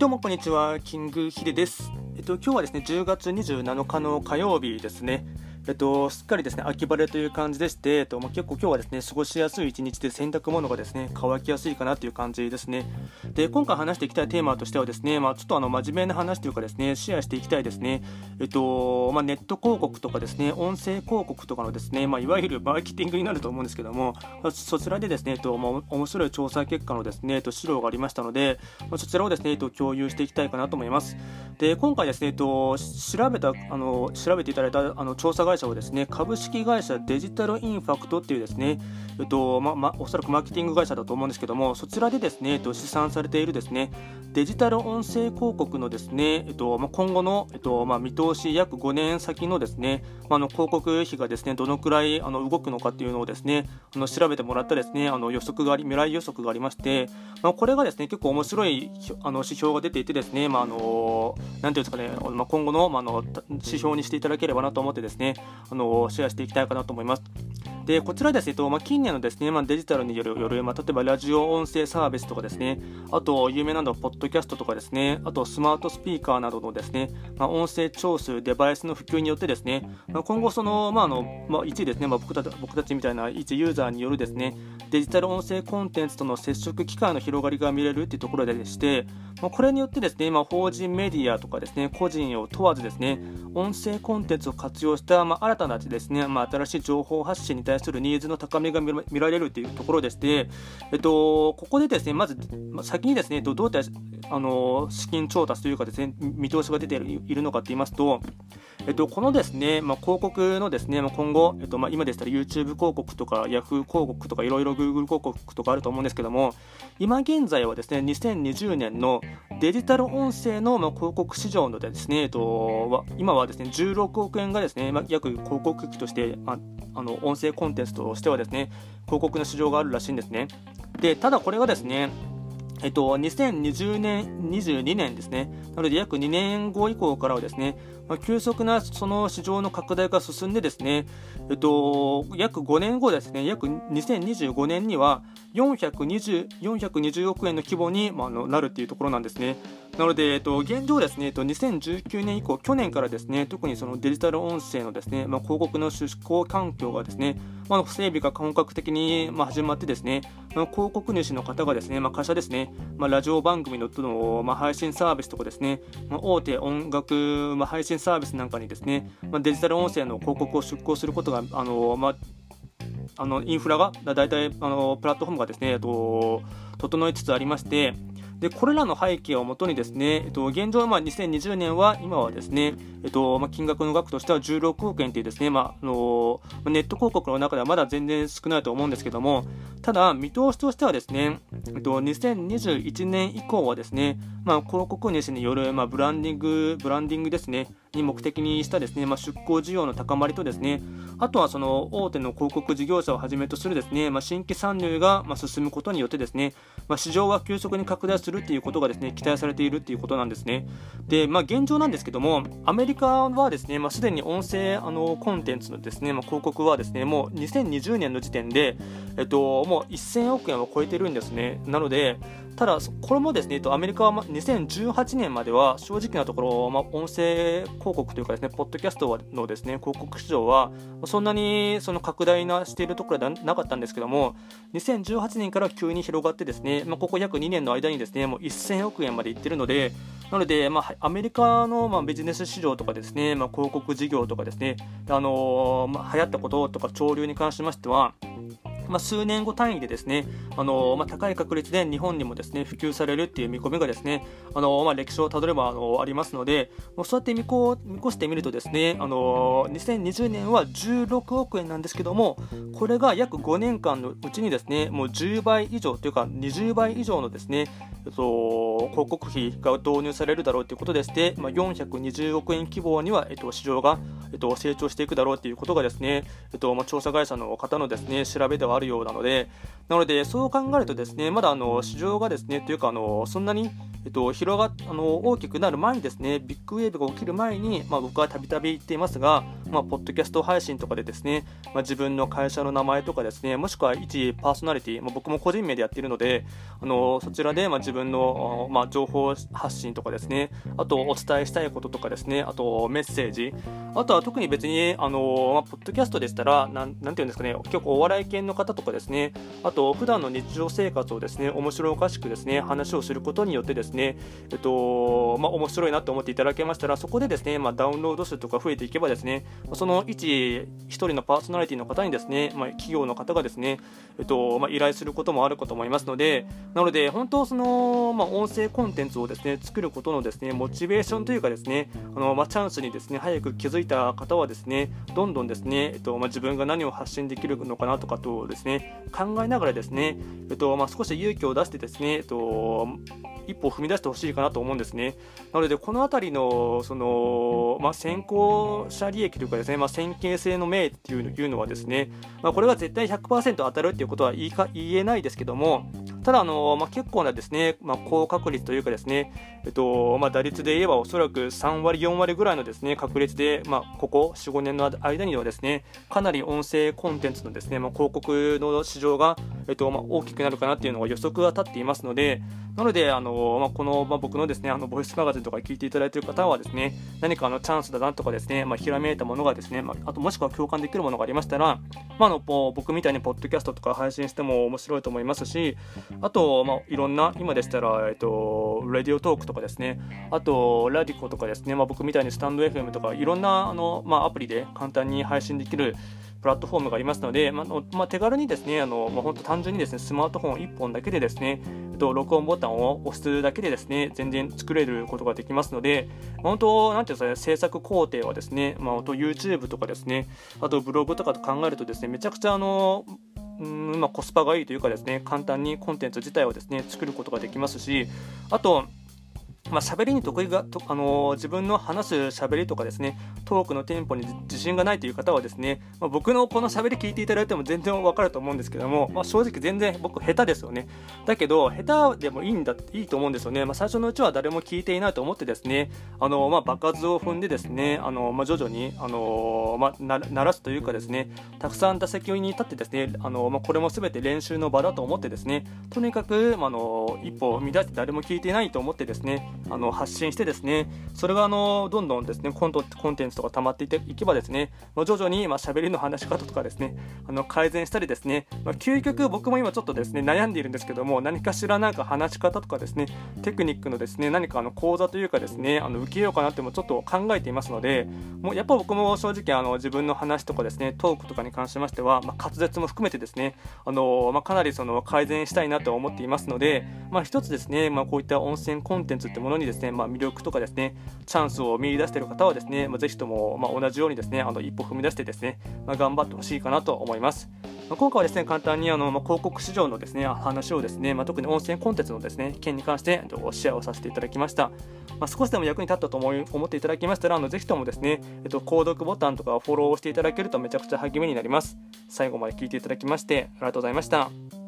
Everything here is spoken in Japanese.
どうもこんにちは、キングヒデです。えっと、今日はですね、10月27日の火曜日ですね。えっと、すっかりですね、秋晴れという感じでして、えっとまあ、結構今日はですね、過ごしやすい一日で洗濯物がですね、乾きやすいかなという感じですね。で、今回話していきたいテーマとしてはですね、まあ、ちょっとあの、真面目な話というかですね、シェアしていきたいですね。えっと、まあ、ネット広告とかですね、音声広告とかのですね、まあ、いわゆるマーケティングになると思うんですけども、そちらでですね、えっと、まあ、面白い調査結果のですね、えっと、資料がありましたので、まあ、そちらをですね、えっと、共有していきたいかなと思います。で、今回ですね、えっと、調べた、あの、調べていただいたあの調査会社をですね、株式会社デジタルインファクトっていうですね、えっとまま、おそらくマーケティング会社だと思うんですけども、そちらでですね、えっと、試算されているですね、デジタル音声広告のですね、えっとま今後の、えっとま見通し約5年先のですね、まあ、の広告費がですね、どのくらいあの動くのかっていうのをですね、あの調べてもらったですね、あの予測があり、未来予測がありまして、まあ、これがですね、結構面白いあの指標が出ていてですね、まあ、あのなんていうんですかね、ま今後の,、まあの指標にしていただければなと思ってですね、あのシェアしていきたいかなと思います。でこちらですね、まあ、近年のですね、まあ、デジタルによる、よるまあ、例えばラジオ音声サービスとかですね、あと有名なのはポッドキャストとかですね、あとスマートスピーカーなどのですね、まあ、音声聴取デバイスの普及によってですね、まあ、今後その、まああのまあ、一ですね、まあ、僕た僕たちみたいな一ユーザーによるですね、デジタル音声コンテンツとの接触機会の広がりが見れるというところでして、まあ、これによってですね、まあ、法人メディアとかですね、個人を問わずですね、音声コンテンツを活用した、まあ、新たなですね、まあ、新しい情報発信に対対するニーズの高めが見られるというところでして、えっと、ここでですね、まず、先にですね、どうやってあの資金調達というかですね、見通しが出ているのかと言いますと、えっと、このですね、まあ、広告のですね、今後、えっとまあ、今でしたら YouTube 広告とか Yahoo 広告とかいろいろ Google 広告とかあると思うんですけども、今現在はですね、2020年のデジタル音声の、まあ、広告市場のですね、えっと、今はですね、16億円がですね、まあ、約広告費として、あの音声コンテンツとしてはですね、広告の市場があるらしいんですね。で、ただこれがですね、えっと、2020年、22年ですね。なので約2年後以降からはですね、まあ、急速なその市場の拡大が進んでですね、えっと、約5年後ですね、約2025年には420、420億円の規模に、まあ、なるっていうところなんですね。なので、えっと、現状ですね、えっと、2019年以降、去年からですね、特にそのデジタル音声のですね、まあ、広告の出向環境がですね、まあ、整備が本格的に、まあ、始まってですね、まあ、広告主の方がですね、まあ、会社ですね、まあ、ラジオ番組のの、まあ、配信サービスとかですね、まあ、大手音楽、まあ、配信サービスなんかにですね、まあ、デジタル音声の広告を出稿することが、あのまあ、あのインフラが、だいたいあのプラットフォームがですね、えっと、整いつつありまして、でこれらの背景をもとにですね、えっと、現状、まあ、2020年は今はですね、えっとまあ、金額の額としては16億円というですね、まあ、あのネット広告の中ではまだ全然少ないと思うんですけどもただ見通しとしてはですね、えっと、2021年以降はですね、まあ、広告主による、まあ、ブランディングブランディングですねに目的にしたですね、まあ、出向需要の高まりとですねあとはその大手の広告事業者をはじめとするですね、まあ、新規参入が進むことによってですね、まあ、市場は急速に拡大するということがですね期待されているということなんですね。で、まあ、現状なんですけども、アメリカはですね、まあ、すでに音声あのコンテンツのですね、ま、広告はですね、もう2020年の時点で、えっと、もう1000億円を超えてるんですね。なので、ただ、これもですね、アメリカは2018年までは正直なところ、まあ、音声広告というかですね、ポッドキャストのですね、広告市場はそんなにその拡大なしているところではなかったんですけども、2018年から急に広がってですね、まあ、ここ約2年の間にですね、もう1000億円までいってるので、なので、まあ、アメリカの、まあ、ビジネス市場とかですね、まあ、広告事業とかですね、あのー、まあ、流行ったこととか潮流に関しましては、まあ、数年後単位でですね、あのまあ、高い確率で日本にもですね普及されるっていう見込みがですね、あのまあ、歴史をたどればあのありますので、もうそうやって見こ見越してみるとですね、あの2020年は16億円なんですけども、これが約5年間のうちにですね、もう10倍以上というか20倍以上のですね、えっと、広告費が導入されるだろうということでして、まあ、420億円規模には、えっと、市場が、えっと、成長していくだろうということがですね、えっとまあ、調査会社の方のですね調べではあるようなので、なので、そう考えるとですね、まだあの市場がですね、というかあのそんなにえっと、広があの大きくなる前にですねビッグウェーブが起きる前に、まあ、僕はたびたび言っていますが、まあ、ポッドキャスト配信とかでですね、まあ、自分の会社の名前とかですね、もしくは一パーソナリティ、まあ、僕も個人名でやっているので、あのそちらでまあ自分の、まあ、情報発信とかですね、あとお伝えしたいこととかですね、あとメッセージ、あとは特に別に、あのまあ、ポッドキャストでしたら、なんなんていうんですかね、結構お笑い系の方とかですね、あと普段の日常生活をですね、面白おかしくですね、話をすることによってですね、えっと、まあ、面白いなと思っていただけましたら、そこでですね、まあ、ダウンロード数とか増えていけばですね、その一1人のパーソナリティの方にですね、まあ、企業の方がですね、えっとまあ、依頼することもあるかと思いますので、なので、本当その、まあ、音声コンテンツをですね作ることのですねモチベーションというかですねあの、まあ、チャンスにですね早く気づいた方はですねどんどんですね、えっとまあ、自分が何を発信できるのかなとかとですね考えながらですね、えっとまあ、少し勇気を出してですね、えっと一歩踏み出してほしいかなと思うんですね。なので、この辺りのその、まあ、先行者利益というかですね、まあ、線形性の命っていうのはですね、まあ、これが絶対100%当たるっていうことは言いか言えないですけども、ただ、あのまあ、結構なですね、まあ、高確率というかですね、えっとまあ、打率で言えばおそらく3割、4割ぐらいのですね確率で、まあ、ここ4、5年の間にはですねかなり音声コンテンツのですね、まあ、広告の市場が、えっとまあ、大きくなるかなっていうのが予測が立っていますので、なので、あのまあ、この、まあ、僕のですね、あのボイスマガジンとか聞いていただいている方はですね、何かあのチャンスだなとかですね、まあ、ひらめいたものがですね、まあ、あともしくは共感できるものがありましたら、まあ、あの僕みたいにポッドキャストとか配信しても面白いと思いますし、あと、まあ、いろんな、今でしたら、えっと、ラディオトークとかですね、あと、ラディコとかですね、まあ、僕みたいにスタンド FM とか、いろんなあの、まあ、アプリで簡単に配信できるプラットフォームがありますので、まあまあ、手軽にですね、あのまあ、本当単純にですね、スマートフォン1本だけでですね、と録音ボタンを押すだけでですね、全然作れることができますので、まあ、本当、なんていうんですかね、制作工程はですね、まあ、本当 YouTube とかですね、あとブログとかと考えるとですね、めちゃくちゃあの、うんまあ、コスパがいいというかですね、簡単にコンテンツ自体をですね、作ることができますし、あと、まあ、喋りに得意がと、あのー、自分の話す喋りとかですね、トークのテンポに自信がないという方はですね、まあ、僕のこの喋り聞いていただいても全然わかると思うんですけども、まあ、正直全然僕下手ですよね。だけど、下手でもいいんだ、いいと思うんですよね。まあ、最初のうちは誰も聞いていないと思ってですね、あのー、まあ、爆発を踏んでですね、あのー、まあ、徐々に、あのまあ、鳴らすというかですね、たくさん打席に立ってですね、あのまあ、これも全て練習の場だと思ってですね、とにかく、まあの一歩を乱して誰も聞いていないと思ってですね、あの発信してですねそれがあのどんどんですねコントコンテンツとか溜まっていていけばですね徐々にまあ喋りの話し方とかですねあの改善したりですね、まあ、究極僕も今ちょっとですね悩んでいるんですけども何かしらなんか話し方とかですねテクニックのですね何かあの講座というかですねあの受けようかなってもちょっと考えていますのでもうやっぱ僕も正直あの自分の話とかですねトークとかに関しましては、まあ、滑舌も含めてですねあの、まあ、かなりその改善したいなと思っていますので、まあ、一つですね、まあ、こういった温泉コンテンツってもののにですね、まあ、魅力とかですね、チャンスを見出している方はですね、まあ、ぜひとも、まあ、同じようにですね、あの一歩踏み出してですね、まあ、頑張ってほしいかなと思います。ま、今回はですね、簡単にあの、ま、広告市場のですね、話をですね、ま、特に音声コンテンツのですね、件に関してシェアをさせていただきました。ま、少しでも役に立ったと思い思っていただきましたら、あのぜひともですね、えっと、購読ボタンとかフォローをしていただけるとめちゃくちゃ励みになります。最後まで聞いていただきまして、ありがとうございました。